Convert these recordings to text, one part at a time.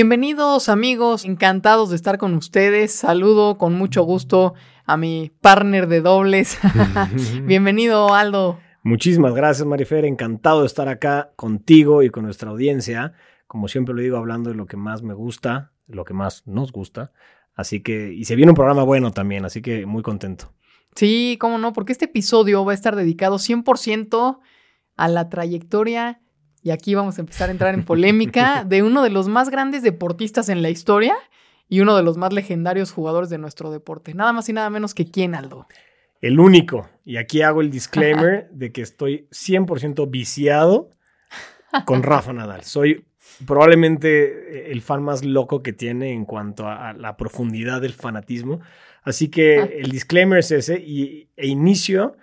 Bienvenidos amigos, encantados de estar con ustedes. Saludo con mucho gusto a mi partner de dobles. Bienvenido Aldo. Muchísimas gracias Marifer, encantado de estar acá contigo y con nuestra audiencia. Como siempre lo digo, hablando de lo que más me gusta, lo que más nos gusta. Así que, y se viene un programa bueno también, así que muy contento. Sí, cómo no, porque este episodio va a estar dedicado 100% a la trayectoria y aquí vamos a empezar a entrar en polémica, de uno de los más grandes deportistas en la historia y uno de los más legendarios jugadores de nuestro deporte. Nada más y nada menos que quién, Aldo. El único, y aquí hago el disclaimer de que estoy 100% viciado con Rafa Nadal. Soy probablemente el fan más loco que tiene en cuanto a la profundidad del fanatismo. Así que el disclaimer es ese y, e inicio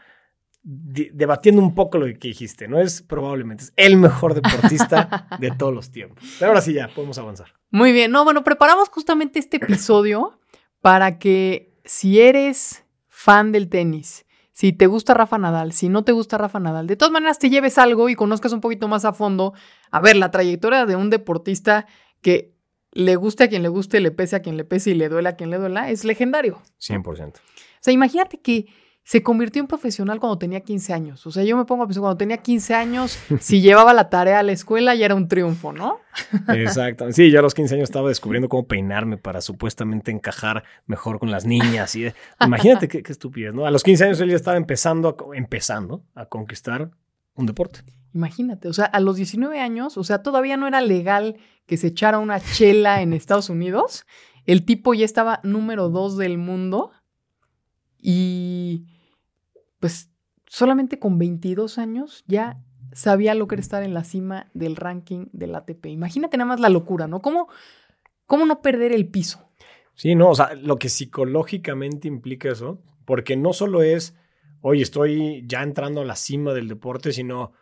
debatiendo un poco lo que dijiste, ¿no? Es probablemente es el mejor deportista de todos los tiempos. Pero ahora sí ya, podemos avanzar. Muy bien, no, bueno, preparamos justamente este episodio para que si eres fan del tenis, si te gusta Rafa Nadal, si no te gusta Rafa Nadal, de todas maneras te lleves algo y conozcas un poquito más a fondo, a ver, la trayectoria de un deportista que le guste a quien le guste, le pese a quien le pese y le duele a quien le duela, es legendario. 100%. O sea, imagínate que se convirtió en profesional cuando tenía 15 años. O sea, yo me pongo a pensar, cuando tenía 15 años, si llevaba la tarea a la escuela ya era un triunfo, ¿no? Exacto. Sí, yo a los 15 años estaba descubriendo cómo peinarme para supuestamente encajar mejor con las niñas. Y, imagínate qué, estupidez, ¿no? A los 15 años él ya estaba empezando a, empezando a conquistar un deporte. Imagínate, o sea, a los 19 años, o sea, todavía no era legal que se echara una chela en Estados Unidos. El tipo ya estaba número dos del mundo y pues solamente con 22 años ya sabía lo que era estar en la cima del ranking del ATP. Imagínate nada más la locura, ¿no? ¿Cómo, cómo no perder el piso? Sí, no, o sea, lo que psicológicamente implica eso, porque no solo es, oye, estoy ya entrando a la cima del deporte, sino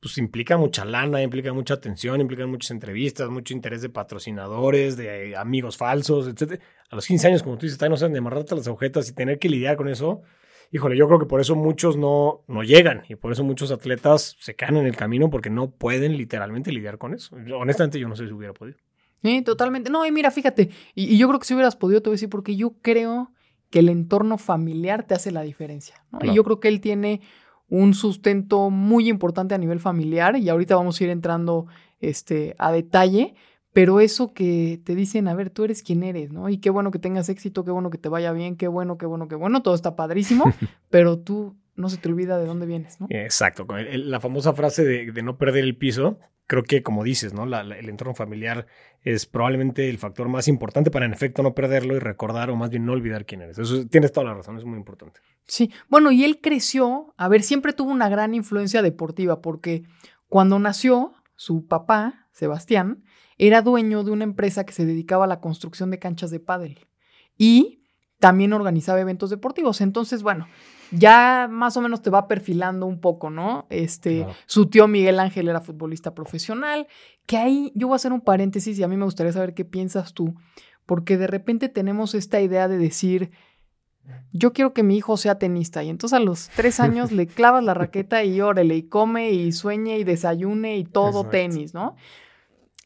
pues implica mucha lana, implica mucha atención, implica muchas entrevistas, mucho interés de patrocinadores, de amigos falsos, etc. A los 15 años, como tú dices, no saben de amarrarte las agujetas y tener que lidiar con eso, híjole, yo creo que por eso muchos no, no llegan y por eso muchos atletas se quedan en el camino porque no pueden literalmente lidiar con eso. Honestamente, yo no sé si hubiera podido. Sí, totalmente. No, y mira, fíjate, y, yo creo que si hubieras podido, te voy a decir, porque yo creo que el entorno familiar te hace la diferencia. Y yo creo que él tiene un sustento muy importante a nivel familiar y ahorita vamos a ir entrando este, a detalle, pero eso que te dicen, a ver, tú eres quien eres, ¿no? Y qué bueno que tengas éxito, qué bueno que te vaya bien, qué bueno, qué bueno, qué bueno, todo está padrísimo, pero tú no se te olvida de dónde vienes, ¿no? Exacto, la famosa frase de, no perder el piso, creo que como dices, ¿no? el entorno familiar es probablemente el factor más importante para en efecto no perderlo y recordar o más bien no olvidar quién eres. Eso tienes toda la razón, es muy importante. Sí, bueno, y él creció, a ver, siempre tuvo una gran influencia deportiva porque cuando nació, su papá, Sebastián, era dueño de una empresa que se dedicaba a la construcción de canchas de pádel y también organizaba eventos deportivos. Entonces, bueno, ya más o menos te va perfilando un poco, ¿no? Este, su tío Miguel Ángel era futbolista profesional, que ahí yo voy a hacer un paréntesis y a mí me gustaría saber qué piensas tú, porque de repente tenemos esta idea de decir, yo quiero que mi hijo sea tenista. Y entonces a los tres años le clavas la raqueta y órale, y come y sueñe y desayune y todo tenis, ¿no?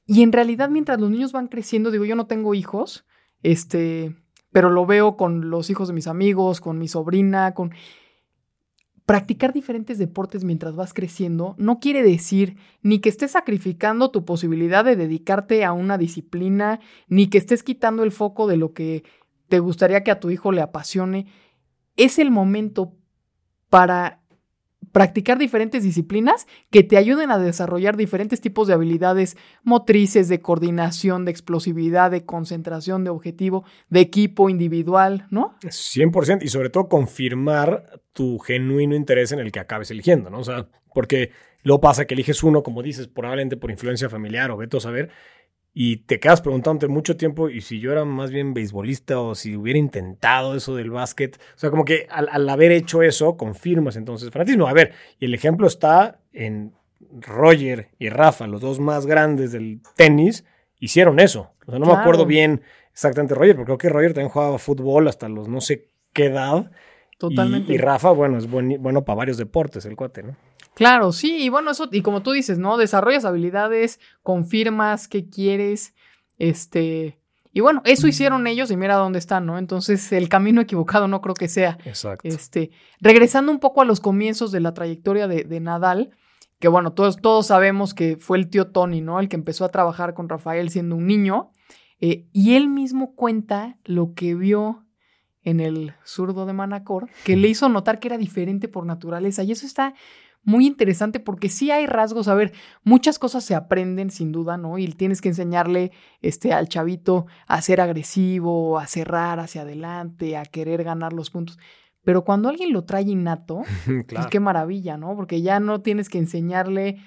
Y en realidad, mientras los niños van creciendo, digo, yo no tengo hijos, este, pero lo veo con los hijos de mis amigos, con mi sobrina, con practicar diferentes deportes mientras vas creciendo no quiere decir ni que estés sacrificando tu posibilidad de dedicarte a una disciplina, ni que estés quitando el foco de lo que te gustaría que a tu hijo le apasione. Es el momento para practicar diferentes disciplinas que te ayuden a desarrollar diferentes tipos de habilidades motrices, de coordinación, de explosividad, de concentración, de objetivo, de equipo individual, ¿no? 100% y sobre todo confirmar tu genuino interés en el que acabes eligiendo, ¿no? O sea, porque luego pasa que eliges uno, como dices, probablemente por influencia familiar o veto a saber, y te quedas preguntándote mucho tiempo y si yo era más bien beisbolista o si hubiera intentado eso del básquet. O sea, como que al, haber hecho eso, confirmas entonces fanatismo. A ver, y el ejemplo está en Roger y Rafa, los dos más grandes del tenis, hicieron eso. O sea, no me acuerdo bien exactamente Roger, porque creo que Roger también jugaba fútbol hasta los no sé qué edad Totalmente. Y, Rafa, bueno, es bueno para varios deportes el cuate, ¿no? Claro, sí, y bueno, eso, y como tú dices, ¿no? Desarrollas habilidades, confirmas qué quieres, este, y bueno, eso hicieron ellos y mira dónde están, ¿no? Entonces, el camino equivocado no creo que sea. Exacto. Este, regresando un poco a los comienzos de la trayectoria de, Nadal, que bueno, todos, todos sabemos que fue el tío Tony, ¿no? El que empezó a trabajar con Rafael siendo un niño, eh, y él mismo cuenta lo que vio en el zurdo de Manacor, que le hizo notar que era diferente por naturaleza, y eso está muy interesante porque sí hay rasgos, a ver, muchas cosas se aprenden sin duda, ¿no? Y tienes que enseñarle este, al chavito a ser agresivo, a cerrar hacia adelante, a querer ganar los puntos. Pero cuando alguien lo trae innato, pues qué maravilla, ¿no? Porque ya no tienes que enseñarle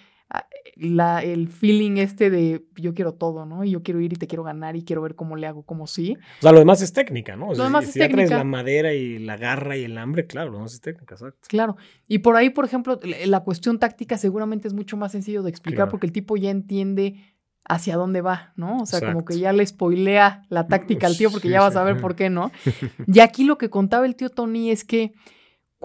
la, el feeling este de yo quiero todo, ¿no? Y yo quiero ir y te quiero ganar y quiero ver cómo le hago, como sí. O sea, lo demás es técnica, ¿no? lo demás es si técnica. Ya la madera y la garra y el hambre, claro, lo demás es técnica, exacto. Claro. Y por ahí, por ejemplo, la cuestión táctica seguramente es mucho más sencillo de explicar porque el tipo ya entiende hacia dónde va, ¿no? O sea, como que ya le spoilea la táctica al tío porque ya vas a ver por qué, ¿no? Y aquí lo que contaba el tío Tony es que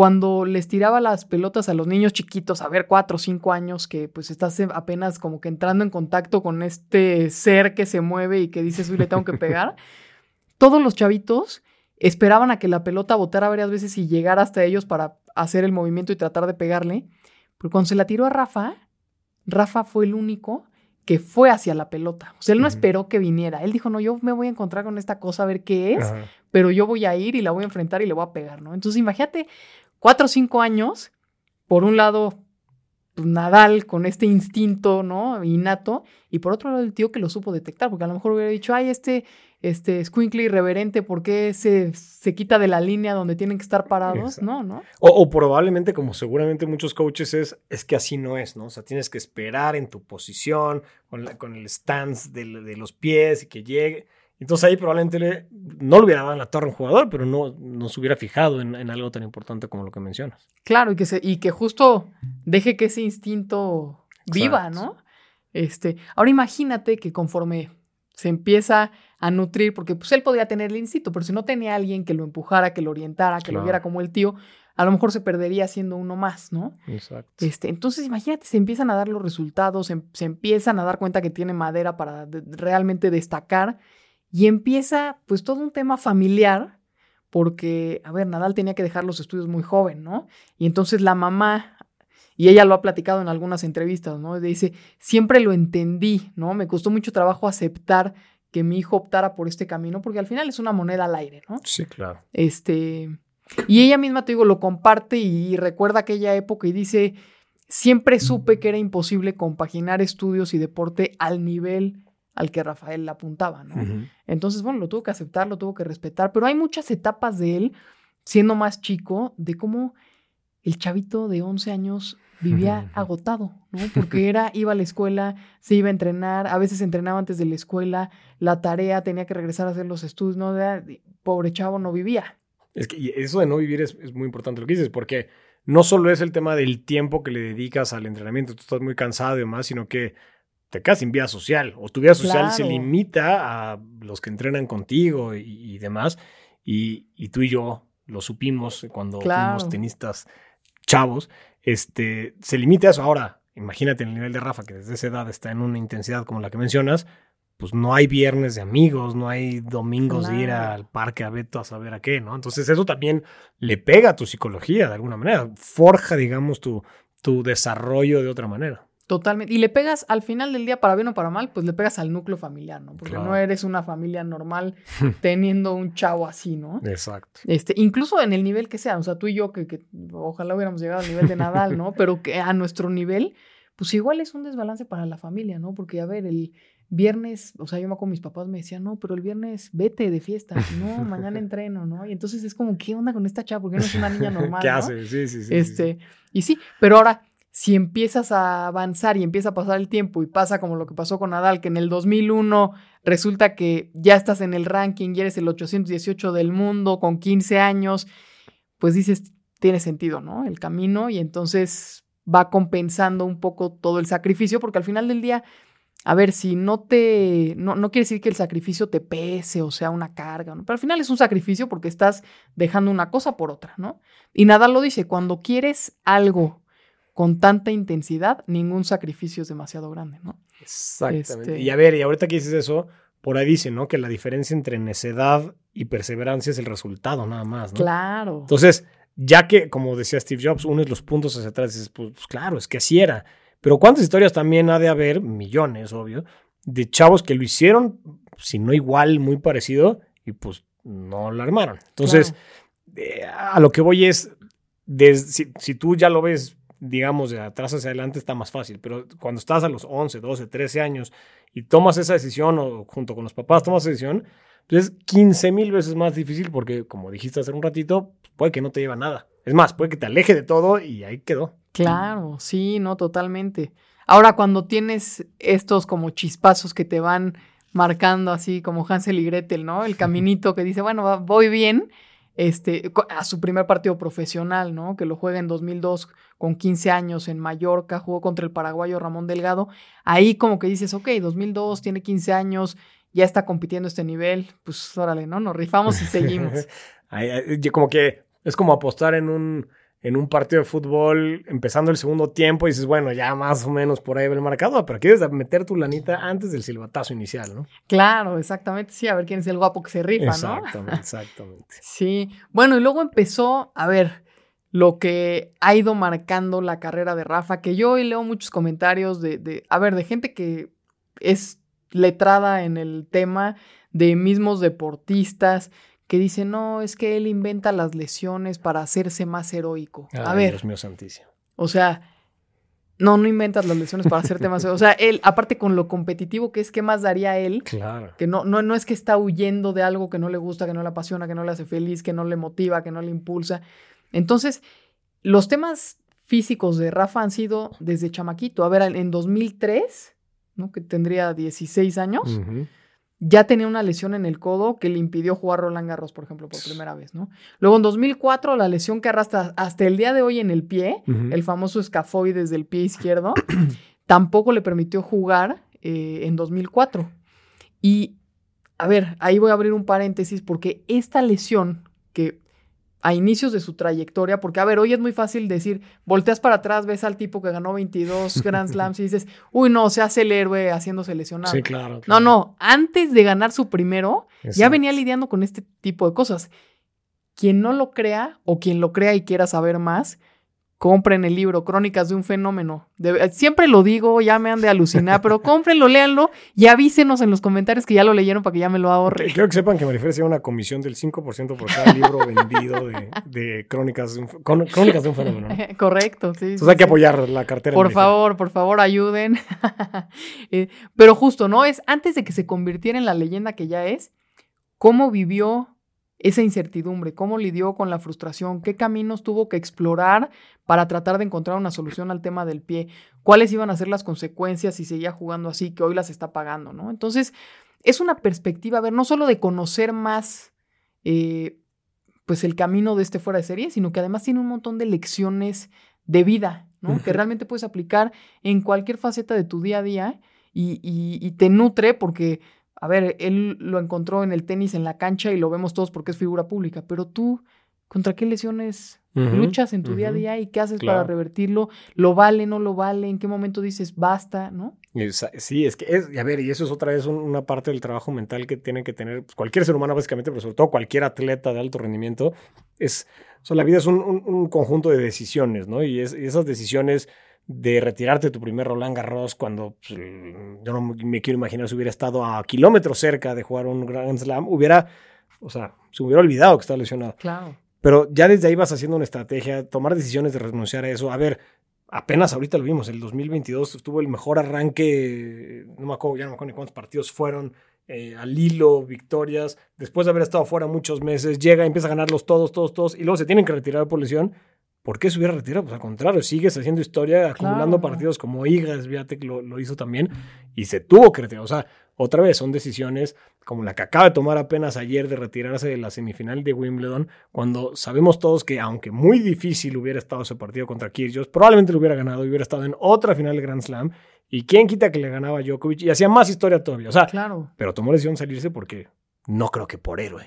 cuando les tiraba las pelotas a los niños chiquitos, a ver, cuatro o cinco años, que pues estás apenas como que entrando en contacto con este ser que se mueve y que dices, uy, le tengo que pegar, todos los chavitos esperaban a que la pelota botara varias veces y llegara hasta ellos para hacer el movimiento y tratar de pegarle. Pero cuando se la tiró a Rafa, Rafa fue el único que fue hacia la pelota. O sea, él no esperó que viniera. Él dijo, no, yo me voy a encontrar con esta cosa a ver qué es, pero yo voy a ir y la voy a enfrentar y le voy a pegar, ¿no? Entonces, imagínate cuatro o cinco años, por un lado, pues, Nadal con este instinto, ¿no? Innato, y por otro lado el tío que lo supo detectar, porque a lo mejor hubiera dicho, ay, este, este squinkly irreverente, ¿por qué se, se quita de la línea donde tienen que estar parados? No, ¿no? O, probablemente, como seguramente muchos coaches es, es que así no es, ¿no? O sea, tienes que esperar en tu posición, con, con el stance de, de los pies y que llegue. Entonces ahí probablemente no le hubiera dado en la torre a un jugador, pero no, no se hubiera fijado en, algo tan importante como lo que mencionas. Claro, y que, se, y que justo deje que ese instinto viva, ¿no? Este, ahora imagínate que conforme se empieza a nutrir, porque pues él podría tener el instinto, pero si no tenía alguien que lo empujara, que lo orientara, que lo viera como el tío, a lo mejor se perdería siendo uno más, ¿no? Exacto. Este, entonces, imagínate, se empiezan a dar los resultados, se, se empiezan a dar cuenta que tiene madera para realmente destacar y empieza pues todo un tema familiar, porque, a ver, Nadal tenía que dejar los estudios muy joven, ¿no? Y entonces la mamá, y ella lo ha platicado en algunas entrevistas, ¿no? Dice, siempre lo entendí, ¿no? Me costó mucho trabajo aceptar que mi hijo optara por este camino, porque al final es una moneda al aire, ¿no? Sí, claro. Este, y ella misma, te digo, lo comparte y recuerda aquella época y dice, siempre supe que era imposible compaginar estudios y deporte al nivel al que Rafael le apuntaba, ¿no? Entonces, bueno, lo tuvo que aceptar, lo tuvo que respetar, pero hay muchas etapas de él, siendo más chico, de cómo el chavito de 11 años vivía agotado, ¿no? Porque era, iba a la escuela, se iba a entrenar, a veces entrenaba antes de la escuela, la tarea, tenía que regresar a hacer los estudios, ¿no? Pobre chavo, no vivía. Es que eso de no vivir es, es muy importante lo que dices, porque no solo es el tema del tiempo que le dedicas al entrenamiento, tú estás muy cansado y demás, sino que te quedas sin vida social o tu vida social se limita a los que entrenan contigo y, demás. Y, tú y yo lo supimos cuando fuimos tenistas chavos. Este, se limita a eso. Ahora, imagínate el nivel de Rafa que desde esa edad está en una intensidad como la que mencionas. Pues no hay viernes de amigos, no hay domingos de ir al parque a Beto a saber a qué, ¿no? Entonces eso también le pega a tu psicología de alguna manera, forja, digamos, tu, tu desarrollo de otra manera. Totalmente. Y le pegas al final del día, para bien o para mal, pues le pegas al núcleo familiar, ¿no? Porque no eres una familia normal teniendo un chavo así, ¿no? Exacto. Este, incluso en el nivel que sea, o sea, tú y yo, que, que ojalá hubiéramos llegado al nivel de Nadal, ¿no? Pero que a nuestro nivel, pues igual es un desbalance para la familia, ¿no? Porque, a ver, el viernes, o sea, yo me acuerdo, mis papás me decían, no, pero el viernes vete de fiesta, no, mañana entreno, ¿no? Y entonces es como, ¿qué onda con esta chava? Porque no es una niña normal. ¿Qué hace? Sí, sí, sí. Este, y sí, pero ahora si empiezas a avanzar y empieza a pasar el tiempo y pasa como lo que pasó con Nadal, que en el 2001 resulta que ya estás en el ranking y eres el 818 del mundo con 15 años, pues dices, tiene sentido, ¿no? El camino y entonces va compensando un poco todo el sacrificio, porque al final del día a ver, si no te, no, no quiere decir que el sacrificio te pese o sea una carga, ¿no? Pero al final es un sacrificio porque estás dejando una cosa por otra, ¿no? Y Nadal lo dice, cuando quieres algo con tanta intensidad, ningún sacrificio es demasiado grande, ¿no? Exactamente. Este y a ver, y ahorita que dices eso, por ahí dice, ¿no? Que la diferencia entre necedad y perseverancia es el resultado, nada más, ¿no? Claro. Entonces, ya que, como decía Steve Jobs, unes los puntos hacia atrás y dices, pues, pues claro, es que así era. Pero ¿cuántas historias también ha de haber, millones, obvio, de chavos que lo hicieron, si no igual, muy parecido, y pues no lo armaron? Entonces, eh, a lo que voy es, si, tú ya lo ves, digamos, de atrás hacia adelante, está más fácil, pero cuando estás a los 11, 12, 13 años y tomas esa decisión, o junto con los papás tomas esa decisión, pues es 15 mil veces más difícil porque, como dijiste hace un ratito, puede que no te lleva nada. Es más, puede que te aleje de todo y ahí quedó. Claro, sí, no, totalmente. Ahora, cuando tienes estos como chispazos que te van marcando así como Hansel y Gretel, ¿no? El caminito que dice, bueno, voy bien, este, a su primer partido profesional, ¿no? Que lo juega en 2002 con 15 años en Mallorca, jugó contra el paraguayo Ramón Delgado. Ahí como que dices, ok, 2002, tiene 15 años, ya está compitiendo este nivel, pues órale, ¿no? Nos rifamos y seguimos. como que es como apostar en un en un partido de fútbol empezando el segundo tiempo y dices, bueno, ya más o menos por ahí va el marcador, pero quieres meter tu lanita antes del silbatazo inicial, ¿no? Claro, exactamente, sí, a ver quién es el guapo que se rifa, ¿no? Exactamente, exactamente. sí, bueno, y luego empezó, a ver, lo que ha ido marcando la carrera de Rafa, que yo hoy leo muchos comentarios de, de a ver, de gente que es letrada en el tema, de mismos deportistas, que dice, no, es que él inventa las lesiones para hacerse más heroico. a ver. Dios mío santísimo. O sea, no, no inventas las lesiones para hacerte más heroico. O sea, él, aparte con lo competitivo que es, ¿qué más daría él? Claro. Que no, no, no es que está huyendo de algo que no le gusta, que no le apasiona, que no le hace feliz, que no le motiva, que no le impulsa. Entonces, los temas físicos de Rafa han sido desde chamaquito. A ver, en 2003, ¿no? que tendría 16 años ya tenía una lesión en el codo que le impidió jugar Roland Garros, por ejemplo, por primera vez, ¿no? Luego en 2004 la lesión que arrastra hasta el día de hoy en el pie, el famoso escafoides del pie izquierdo, tampoco le permitió jugar eh, en 2004. Y, a ver, ahí voy a abrir un paréntesis porque esta lesión que a inicios de su trayectoria, porque a ver, hoy es muy fácil decir, volteas para atrás, ves al tipo que ganó 22 Grand Slams y dices, uy, no, se hace el héroe haciéndose lesionado. Sí, claro, No, no, antes de ganar su primero, ya venía lidiando con este tipo de cosas. Quien no lo crea o quien lo crea y quiera saber más, compren el libro Crónicas de un fenómeno. siempre lo digo, ya me han de alucinar, pero cómprenlo, léanlo y avísenos en los comentarios que ya lo leyeron para que ya me lo ahorre. Quiero que sepan que me refiero a una comisión del 5% por cada libro vendido de, Crónicas, de un, Crónicas de un fenómeno. Correcto, sí. Entonces hay que apoyar la cartera. Por favor, por favor, ayuden. Eh, pero justo, ¿no? Es antes de que se convirtiera en la leyenda que ya es, cómo vivió esa incertidumbre, cómo lidió con la frustración, qué caminos tuvo que explorar para tratar de encontrar una solución al tema del pie, cuáles iban a ser las consecuencias si seguía jugando así, que hoy las está pagando, ¿no? Entonces, es una perspectiva, a ver, no solo de conocer más, eh, pues el camino de este fuera de serie, sino que además tiene un montón de lecciones de vida, ¿no? Que realmente puedes aplicar en cualquier faceta de tu día a día y, y te nutre porque a ver, él lo encontró en el tenis, en la cancha y lo vemos todos porque es figura pública, pero tú, ¿contra qué lesiones luchas en tu día a día y qué haces para revertirlo? ¿Lo vale, no lo vale? ¿En qué momento dices basta, no? Sí, es que es, a ver, y eso es otra vez una parte del trabajo mental que tiene que tener pues, cualquier ser humano básicamente, pero sobre todo cualquier atleta de alto rendimiento, es, o la vida es un, conjunto de decisiones, ¿no? Y, es, y esas decisiones de retirarte tu primer Roland Garros cuando pues, yo no me quiero imaginar si hubiera estado a kilómetros cerca de jugar un Grand Slam, hubiera, o sea, se hubiera olvidado que estaba lesionado. Claro. Pero ya desde ahí vas haciendo una estrategia, tomar decisiones de renunciar a eso. A ver, apenas ahorita lo vimos, el 2022 tuvo el mejor arranque, no me acuerdo, ya no me acuerdo ni cuántos partidos fueron, eh, al hilo, victorias, después de haber estado fuera muchos meses, llega, empieza a ganarlos todos, todos, todos, y luego se tienen que retirar por lesión ¿Por qué se hubiera retirado? Pues al contrario, sigues haciendo historia, acumulando partidos como Igas, Viatek lo, lo hizo también y se tuvo que retirar. O sea, otra vez, son decisiones como la que acaba de tomar apenas ayer de retirarse de la semifinal de Wimbledon, cuando sabemos todos que aunque muy difícil hubiera estado ese partido contra Kyrgios, probablemente lo hubiera ganado y hubiera estado en otra final de Grand Slam. Y quién quita que le ganaba a Djokovic y hacía más historia todavía. O sea, Claro. pero tomó la decisión de salirse porque no creo que por héroe.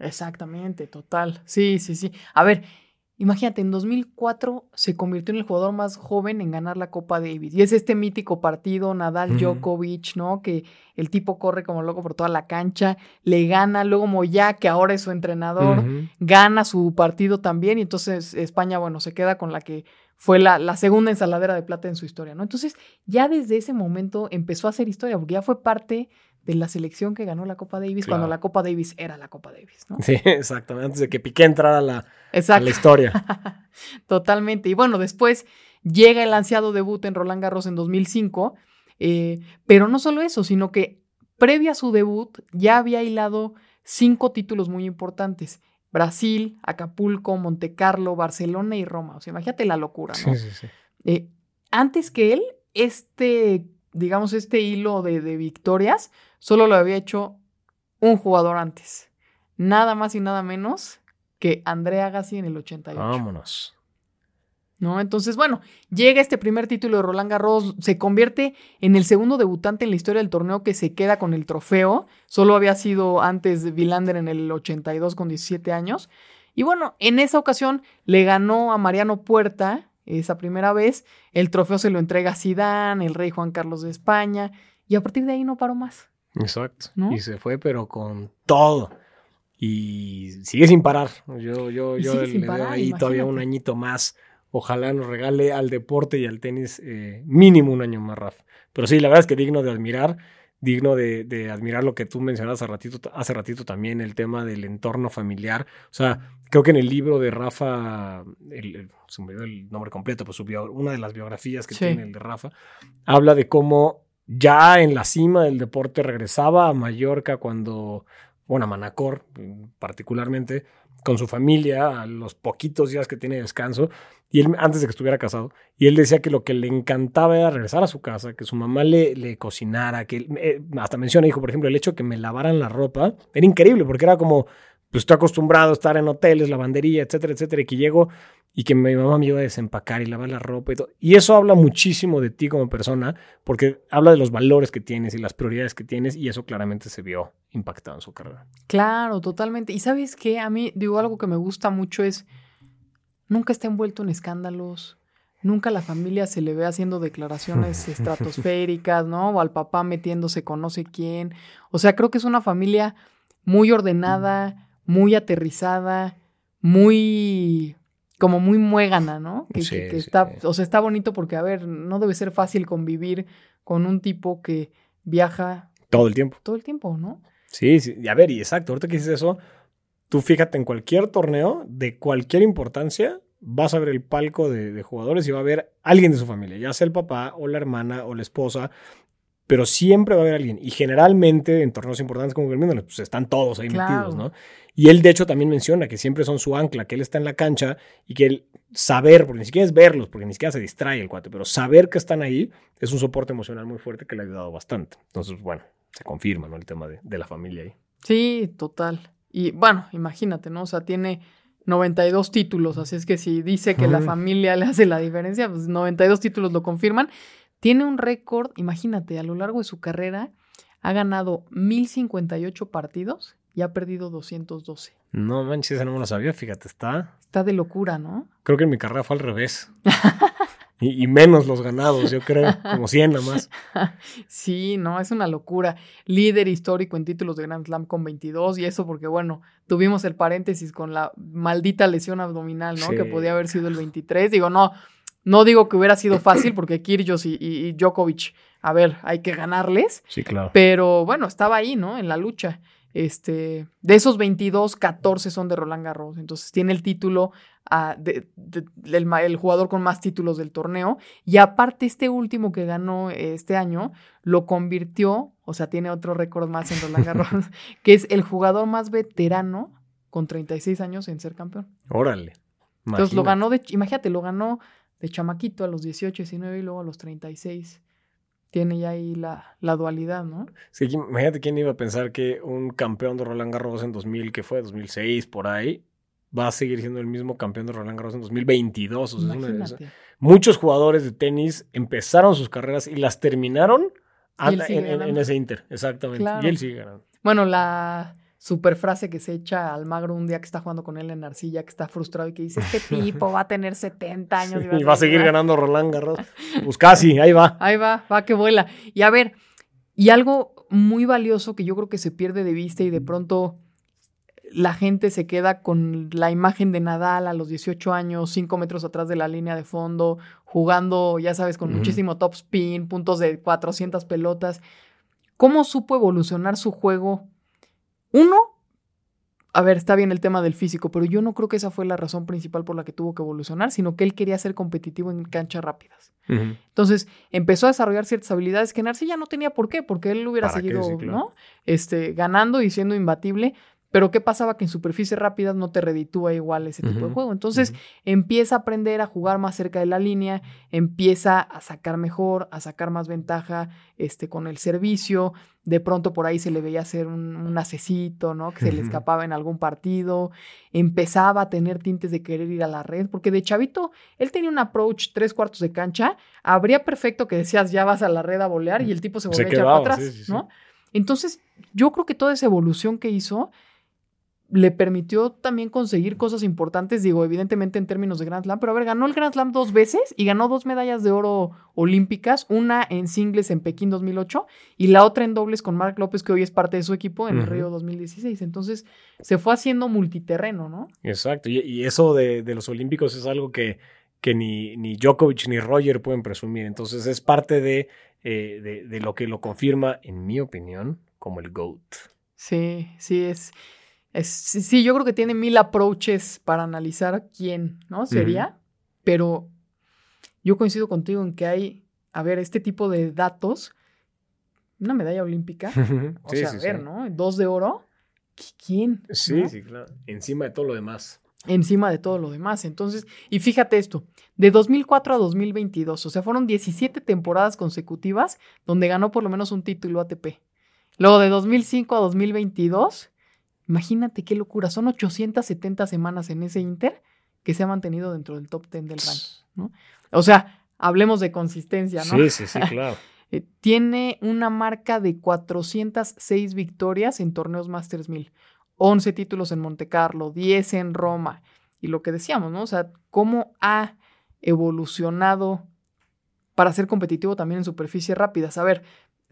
Exactamente, total. Sí, sí, sí. A ver, imagínate, en 2004 se convirtió en el jugador más joven en ganar la Copa Davis. Y es este mítico partido Nadal. Djokovic, ¿no? Que el tipo corre como loco por toda la cancha, le gana, luego Moya, que ahora es su entrenador, gana su partido también y entonces España, bueno, se queda con la que fue la, la segunda ensaladera de plata en su historia, ¿no? Entonces ya desde ese momento empezó a hacer historia porque ya fue parte de la selección que ganó la Copa Davis cuando la Copa Davis era la Copa Davis, ¿no? Sí, exactamente. Antes de que Piqué entrara a la, a la historia. Totalmente. Y bueno, después llega el ansiado debut en Roland Garros en 2005, eh, pero no solo eso, sino que previa a su debut ya había hilado cinco títulos muy importantes. Brasil, Acapulco, Monte Carlo, Barcelona y Roma. O sea, imagínate la locura, ¿no? Sí, sí, sí. Eh, antes que él, este, digamos, este hilo de, de victorias solo lo había hecho un jugador antes. Nada más y nada menos que André Agassi en el 88. Vámonos. ¿no? Entonces, bueno, llega este primer título de Roland Garros, se convierte en el segundo debutante en la historia del torneo que se queda con el trofeo. Solo había sido antes Villander en el 82 con 17 años. Y bueno, en esa ocasión le ganó a Mariano Puerta esa primera vez. El trofeo se lo entrega a Zidane, el rey Juan Carlos de España, y a partir de ahí no paró más. Exacto. ¿No? Y se fue, pero con todo. Y sigue sin parar. Yo, yo, yo le veo parar, ahí todavía un imagínate. añito más. Ojalá nos regale al deporte y al tenis eh, mínimo un año más, Raf. Pero sí, la verdad es que digno de admirar, digno de, de admirar lo que tú mencionabas hace ratito, hace ratito también, el tema del entorno familiar. O sea, creo que en el libro de Rafa, el- el- se me olvidó el nombre completo, pues una de las biografías que Sí. tiene el de Rafa, habla de cómo ya en la cima del deporte regresaba a Mallorca cuando, bueno, a Manacor particularmente, con su familia, a los poquitos días que tiene descanso, y él, antes de que estuviera casado, y él decía que lo que le encantaba era regresar a su casa, que su mamá le, le cocinara, que eh, hasta menciona, dijo, por ejemplo, el hecho de que me lavaran la ropa, era increíble, porque era como, pues estoy acostumbrado a estar en hoteles, lavandería, etcétera, etcétera, y que llego y que mi mamá me iba a desempacar y lavar la ropa y todo. Y eso habla muchísimo de ti como persona, porque habla de los valores que tienes y las prioridades que tienes, y eso claramente se vio impactado en su carrera. Claro, totalmente. Y sabes qué, a mí, digo, algo que me gusta mucho es, nunca está envuelto en escándalos, nunca la familia se le ve haciendo declaraciones estratosféricas, ¿no? O al papá metiéndose con no sé quién. O sea, creo que es una familia muy ordenada, muy aterrizada, muy como muy muégana, ¿no? Que, Sí, que- que sí. está, o sea, está bonito porque, a ver, no debe ser fácil convivir con un tipo que viaja Todo el tiempo. todo el tiempo, ¿no? Sí, sí. A ver, y exacto, ahorita que dices eso, tú fíjate en cualquier torneo de cualquier importancia, vas a ver el palco de, de jugadores y va a haber alguien de su familia, ya sea el papá o la hermana o la esposa, pero siempre va a haber alguien. Y generalmente en torneos importantes como Wimbledon, pues están todos ahí Claro. metidos, ¿no? Y él, de hecho, también menciona que siempre son su ancla, que él está en la cancha y que él saber, porque ni siquiera es verlos, porque ni siquiera se distrae el cuate, pero saber que están ahí es un soporte emocional muy fuerte que le ha ayudado bastante. Entonces, bueno, se confirma, ¿no? El tema de, de la familia ahí. Sí, total. Y bueno, imagínate, ¿no? O sea, tiene 92 títulos, así es que si dice que la familia le hace la diferencia, pues 92 títulos lo confirman. Tiene un récord, imagínate, a lo largo de su carrera ha ganado 1058 partidos y ha perdido 212. No manches, esa no me lo sabía, fíjate, está. Está de locura, ¿no? Creo que en mi carrera fue al revés. y, y menos los ganados, yo creo, como 100 nada más. Sí, no, es una locura. Líder histórico en títulos de Grand Slam con 22 y eso porque, bueno, tuvimos el paréntesis con la maldita lesión abdominal, ¿no? Sí. Que podía haber sido el 23. Digo, no, no digo que hubiera sido fácil porque Kyrgios y, y- y Djokovic, a ver, hay que ganarles, Sí, claro. pero bueno, estaba ahí, ¿no? En la lucha. Este, de esos 22, 14 son de Roland Garros. Entonces tiene el título ah, de- de- del el jugador con más títulos del torneo. Y aparte, este último que ganó eh, este año lo convirtió, o sea, tiene otro récord más en Roland Garros, que es el jugador más veterano con 36 años en ser campeón. Órale. Entonces lo ganó de, imagínate, lo ganó de chamaquito a los 18, 19 y luego a los 36. Tiene ya ahí la, la dualidad, ¿no? Sí, imagínate quién iba a pensar que un campeón de Roland Garros en 2000, que fue 2006, por ahí, va a seguir siendo el mismo campeón de Roland Garros en 2022. O sea, muchos jugadores de tenis empezaron sus carreras y las terminaron en, ese Inter, exactamente. Y él sigue ganando. Bueno, la super frase que se echa al magro un día que está jugando con él en arcilla, que está frustrado y que dice, este tipo va a tener 70 años. y va, a seguir ganando Roland Garros. Pues casi, ahí va. Ahí va, va que vuela. Y a ver, y algo muy valioso que yo creo que se pierde de vista y de pronto la gente se queda con la imagen de Nadal a los 18 años, 5 metros atrás de la línea de fondo, jugando, ya sabes, con muchísimo top spin, puntos de 400 pelotas. ¿Cómo supo evolucionar su juego? Uno, a ver, está bien el tema del físico, pero yo no creo que esa fue la razón principal por la que tuvo que evolucionar, sino que él quería ser competitivo en canchas rápidas. Entonces, empezó a desarrollar ciertas habilidades que Narcilla no tenía por qué, porque él hubiera seguido, ¿no? Este, ganando y siendo imbatible, pero ¿qué pasaba? Que en superficies rápidas no te reditúa igual ese tipo de juego. Entonces empieza a aprender a jugar más cerca de la línea, empieza a sacar mejor, a sacar más ventaja este, con el servicio. De pronto por ahí se le veía hacer un, un ¿no? Que se le escapaba en algún partido. Empezaba a tener tintes de querer ir a la red, porque de chavito él tenía un approach tres cuartos de cancha. Habría perfecto que decías ya vas a la red a volear y el tipo se volvía a echar para atrás, ¿no? Entonces, yo creo que toda esa evolución que hizo le permitió también conseguir cosas importantes, digo, evidentemente en términos de Grand Slam, pero a ver, ganó el Grand Slam dos veces y ganó dos medallas de oro olímpicas, una en singles en Pekín 2008 y la otra en dobles con Marc López, que hoy es parte de su equipo en el Río 2016. Entonces, se fue haciendo multiterreno, ¿no? Exacto, y, eso de, los olímpicos es algo que, que ni, ni Djokovic ni Roger pueden presumir, entonces es parte de, eh, de, de lo que lo confirma, en mi opinión, como el GOAT. Sí, sí, es sí, yo creo que tiene mil approaches para analizar quién, ¿no? Sería, pero yo coincido contigo en que hay, a ver, este tipo de datos, una medalla olímpica, o sea, a ver, ¿no? Dos de oro, ¿quién? Sí, sí, claro. Encima de todo lo demás. Encima de todo lo demás. Entonces, y fíjate esto, de 2004 a 2022, o sea, fueron 17 temporadas consecutivas donde ganó por lo menos un título ATP. Luego de 2005 a 2022 Imagínate qué locura. Son 870 semanas en ese Inter que se ha mantenido dentro del top 10 del ranking, ¿no? O sea, hablemos de consistencia, ¿no? Sí, sí, sí, claro. Eh, tiene una marca de 406 victorias en torneos Masters 1000, 11 títulos en Monte Carlo, 10 en Roma. Y lo que decíamos, ¿no? O sea, cómo ha evolucionado para ser competitivo también en superficie rápida. A ver,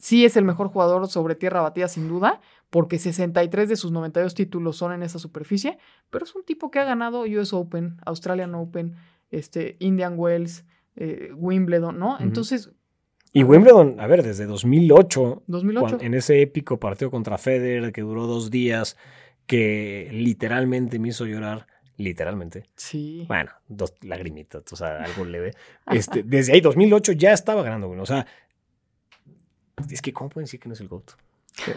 sí es el mejor jugador sobre tierra batida sin duda, porque 63 de sus 92 títulos son en esa superficie, pero es un tipo que ha ganado US Open, Australian Open, este, Indian Wells, eh, Wimbledon, ¿no? Entonces... Y Wimbledon, a ver, desde 2008, 2008. en ese épico partido contra Federer que duró dos días, que literalmente me hizo llorar, literalmente. Sí. Bueno, dos lagrimitas, o sea, algo leve. Este, desde ahí, 2008, ya estaba ganando, o sea, es que, ¿cómo pueden decir que no es el GOAT?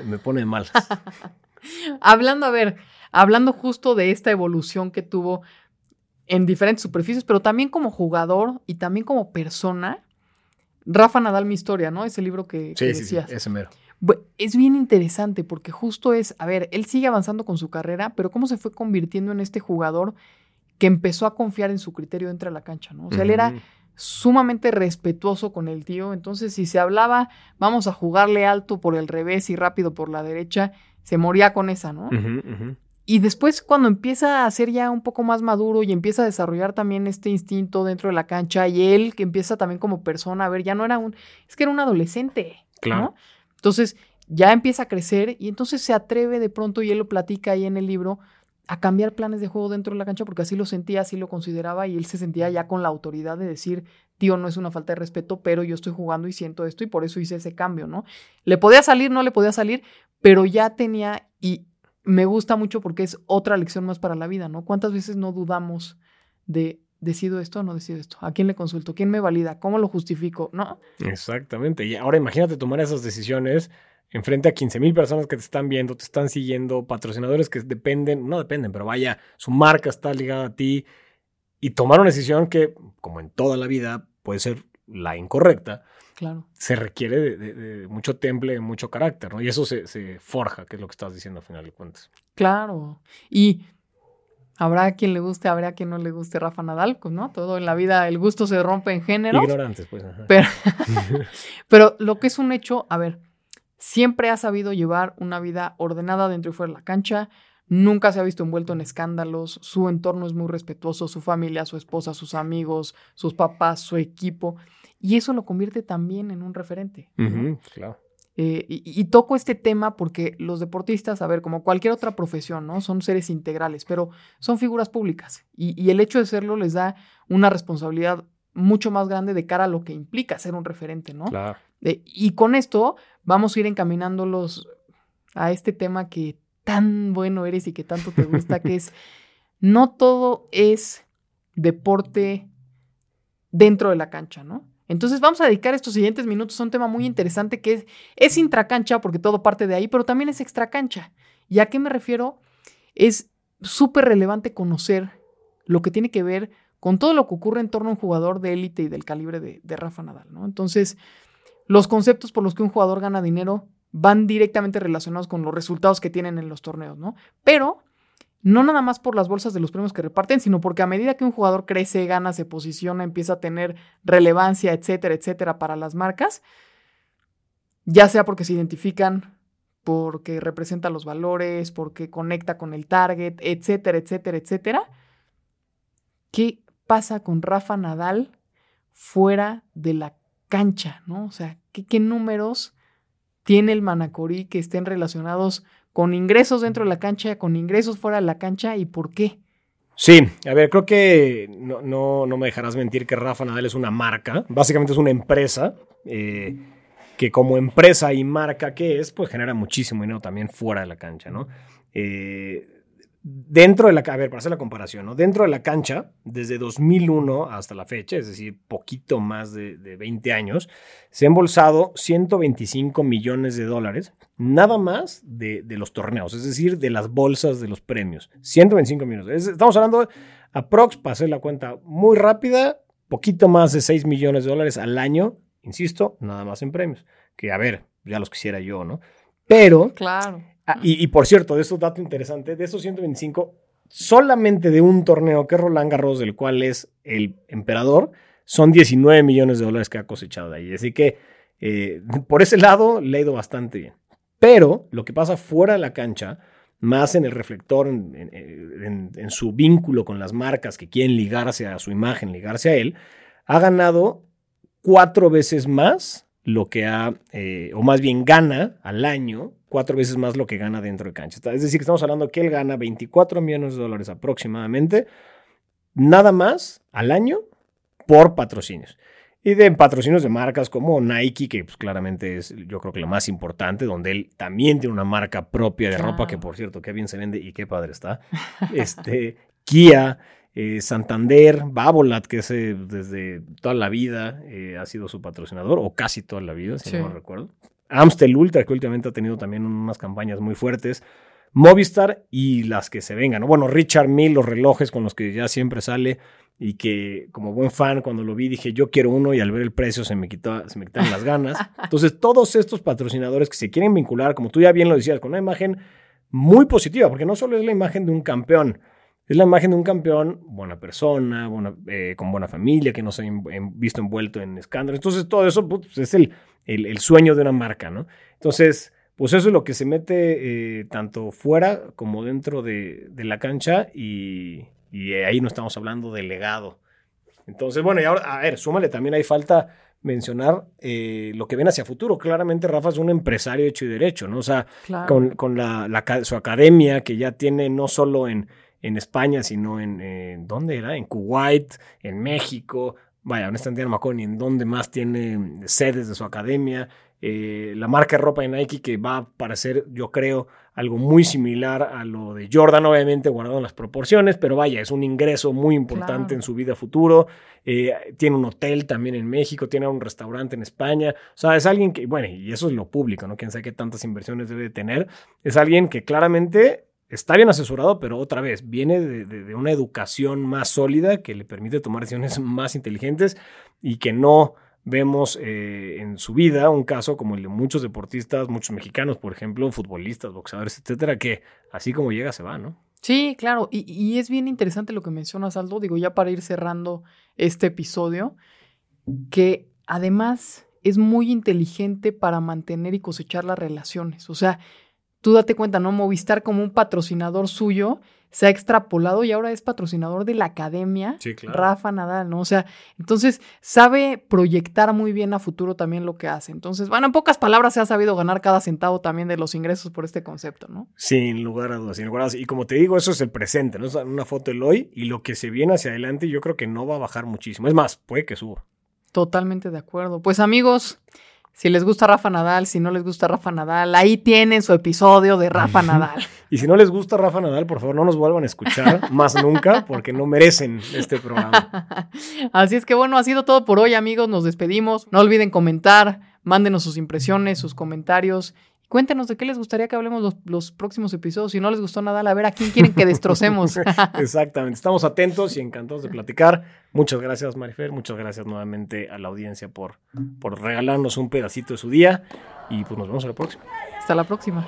Me pone mal. hablando, a ver, hablando justo de esta evolución que tuvo en diferentes superficies, pero también como jugador y también como persona, Rafa Nadal, mi historia, ¿no? Ese libro que, sí, decías. Sí, ese mero. Es bien interesante porque justo es, a ver, él sigue avanzando con su carrera, pero cómo se fue convirtiendo en este jugador que empezó a confiar en su criterio dentro de la cancha, ¿no? O sea, él era sumamente respetuoso con el tío. Entonces, si se hablaba, vamos a jugarle alto por el revés y rápido por la derecha, se moría con esa, ¿no? Y después, cuando empieza a ser ya un poco más maduro y empieza a desarrollar también este instinto dentro de la cancha, y él que empieza también como persona, a ver, ya no era un, es que era un adolescente, claro. Entonces, ya empieza a crecer y entonces se atreve de pronto, y él lo platica ahí en el libro, a cambiar planes de juego dentro de la cancha porque así lo sentía, así lo consideraba y él se sentía ya con la autoridad de decir, tío, no es una falta de respeto, pero yo estoy jugando y siento esto y por eso hice ese cambio, ¿no? Le podía salir, no le podía salir, pero ya tenía y me gusta mucho porque es otra lección más para la vida, ¿no? ¿Cuántas veces no dudamos de decido esto o no decido esto? ¿A quién le consulto? ¿Quién me valida? ¿Cómo lo justifico? ¿No? Exactamente. Y ahora imagínate tomar esas decisiones enfrente a 15 mil personas que te están viendo, te están siguiendo, patrocinadores que dependen, no dependen, pero vaya, su marca está ligada a ti y tomar una decisión que, como en toda la vida, puede ser la incorrecta, Claro. se requiere de, de- de mucho temple, mucho carácter, ¿no? Y eso se, se forja, que es lo que estás diciendo al final de cuentas. Claro. Y habrá quien le guste, habrá quien no le guste Rafa Nadal, pues no, todo en la vida, el gusto se rompe en género. Ignorantes, pues. ajá. Pero, pero lo que es un hecho, a ver, siempre ha sabido llevar una vida ordenada dentro y fuera de la cancha, nunca se ha visto envuelto en escándalos, su entorno es muy respetuoso, su familia, su esposa, sus amigos, sus papás, su equipo, y eso lo convierte también en un referente. claro. Eh, y, y toco este tema porque los deportistas, a ver, como cualquier otra profesión, ¿no? Son seres integrales, pero son figuras públicas. Y, y el hecho de serlo les da una responsabilidad mucho más grande de cara a lo que implica ser un referente, ¿no? Claro. Y con esto vamos a ir encaminándolos a este tema que tan bueno eres y que tanto te gusta, que es no todo es deporte dentro de la cancha, ¿no? Entonces vamos a dedicar estos siguientes minutos a un tema muy interesante que es, es intracancha, porque todo parte de ahí, pero también es extracancha. ¿Y a qué me refiero? Es súper relevante conocer lo que tiene que ver con todo lo que ocurre en torno a un jugador de élite y del calibre de, Rafa Nadal, ¿no? Entonces, los conceptos por los que un jugador gana dinero van directamente relacionados con los resultados que tienen en los torneos, ¿no? Pero no nada más por las bolsas de los premios que reparten, sino porque a medida que un jugador crece, gana, se posiciona, empieza a tener relevancia, etcétera, etcétera, para las marcas, ya sea porque se identifican, porque representa los valores, porque conecta con el target, etcétera, etcétera, etcétera. ¿Qué pasa con Rafa Nadal fuera de la cancha, ¿no? O sea, ¿qué, números tiene el Manacorí que estén relacionados con ingresos dentro de la cancha, con ingresos fuera de la cancha y por qué? Sí, a ver, creo que no, no, no me dejarás mentir que Rafa Nadal es una marca. Básicamente es una empresa eh, que como empresa y marca que es, pues genera muchísimo dinero también fuera de la cancha, ¿no? Eh, dentro de la, a ver, para hacer la comparación, ¿no? Dentro de la cancha, desde 2001 hasta la fecha, es decir, poquito más de, de 20 años, se han embolsado 125 millones de dólares, nada más de, de, los torneos, es decir, de las bolsas de los premios. 125 millones. Es, estamos hablando, aprox, para hacer la cuenta muy rápida, poquito más de 6 millones de dólares al año, insisto, nada más en premios. Que, a ver, ya los quisiera yo, ¿no? Pero... Claro. Ah, y, y, por cierto, de estos dato interesante, de esos 125, solamente de un torneo que es Roland Garros, del cual es el emperador, son 19 millones de dólares que ha cosechado de ahí. Así que eh, por ese lado le ha ido bastante bien. Pero lo que pasa fuera de la cancha, más en el reflector, en, en, en, en su vínculo con las marcas que quieren ligarse a su imagen, ligarse a él, ha ganado cuatro veces más lo que ha, eh, o más bien gana al año, cuatro veces más lo que gana dentro de cancha. Es decir, que estamos hablando que él gana 24 millones de dólares aproximadamente, nada más al año por patrocinios. Y de patrocinios de marcas como Nike, que pues claramente es yo creo que lo más importante, donde él también tiene una marca propia de claro. ropa, que por cierto, qué bien se vende y qué padre está. Este, Kia, eh, Santander, Babolat, que es eh, desde toda la vida eh, ha sido su patrocinador, o casi toda la vida, si sí. no me recuerdo. Amstel Ultra, que últimamente ha tenido también unas campañas muy fuertes. Movistar y las que se vengan. ¿no? Bueno, Richard Mill, los relojes con los que ya siempre sale y que como buen fan cuando lo vi dije yo quiero uno y al ver el precio se me, quitó, se me quitaron las ganas. Entonces todos estos patrocinadores que se quieren vincular, como tú ya bien lo decías, con una imagen muy positiva, porque no solo es la imagen de un campeón, es la imagen de un campeón, buena persona, buena, eh, con buena familia, que no se ha visto envuelto en escándalos. Entonces, todo eso pues, es el, el, el, sueño de una marca, ¿no? Entonces, pues eso es lo que se mete eh, tanto fuera como dentro de, de la cancha y, y, ahí no estamos hablando de legado. Entonces, bueno, y ahora, a ver, súmale, también hay falta mencionar eh, lo que ven hacia futuro. Claramente Rafa es un empresario hecho y derecho, ¿no? O sea, claro. con, con la, la, su academia que ya tiene no solo en en España, sino en, en, ¿dónde era? En Kuwait, en México. Vaya, honestamente no me acuerdo ni en dónde más tiene sedes de su academia. Eh, la marca de ropa de Nike que va a parecer, yo creo, algo muy similar a lo de Jordan, obviamente guardando las proporciones, pero vaya, es un ingreso muy importante claro. en su vida futuro. Eh, tiene un hotel también en México, tiene un restaurante en España. O sea, es alguien que, bueno, y eso es lo público, ¿no? Quién sabe qué tantas inversiones debe tener. Es alguien que claramente está bien asesorado, pero otra vez viene de, de, una educación más sólida que le permite tomar decisiones más inteligentes y que no vemos eh, en su vida un caso como el de muchos deportistas, muchos mexicanos, por ejemplo, futbolistas, boxeadores, etcétera, que así como llega se va, ¿no? Sí, claro, y, y es bien interesante lo que mencionas, Aldo, digo, ya para ir cerrando este episodio, que además es muy inteligente para mantener y cosechar las relaciones. O sea, tú date cuenta, ¿no? Movistar como un patrocinador suyo se ha extrapolado y ahora es patrocinador de la academia, Sí, claro. Rafa Nadal, ¿no? O sea, entonces sabe proyectar muy bien a futuro también lo que hace. Entonces, bueno, en pocas palabras se ha sabido ganar cada centavo también de los ingresos por este concepto, ¿no? Sin lugar a dudas, sin lugar a dudas. Y como te digo, eso es el presente, ¿no? Es una foto del hoy y lo que se viene hacia adelante yo creo que no va a bajar muchísimo. Es más, puede que suba. Totalmente de acuerdo. Pues amigos, si les gusta Rafa Nadal, si no les gusta Rafa Nadal, ahí tienen su episodio de Rafa Nadal. Y si no les gusta Rafa Nadal, por favor, no nos vuelvan a escuchar más nunca porque no merecen este programa. Así es que bueno, ha sido todo por hoy amigos, nos despedimos. No olviden comentar, mándenos sus impresiones, sus comentarios. Cuéntenos de qué les gustaría que hablemos los, los próximos episodios. Si no les gustó Nadal, a ver a quién quieren que destrocemos. Exactamente. Estamos atentos y encantados de platicar. Muchas gracias, Marifer. Muchas gracias nuevamente a la audiencia por, por regalarnos un pedacito de su día. Y pues nos vemos a la próxima. Hasta la próxima.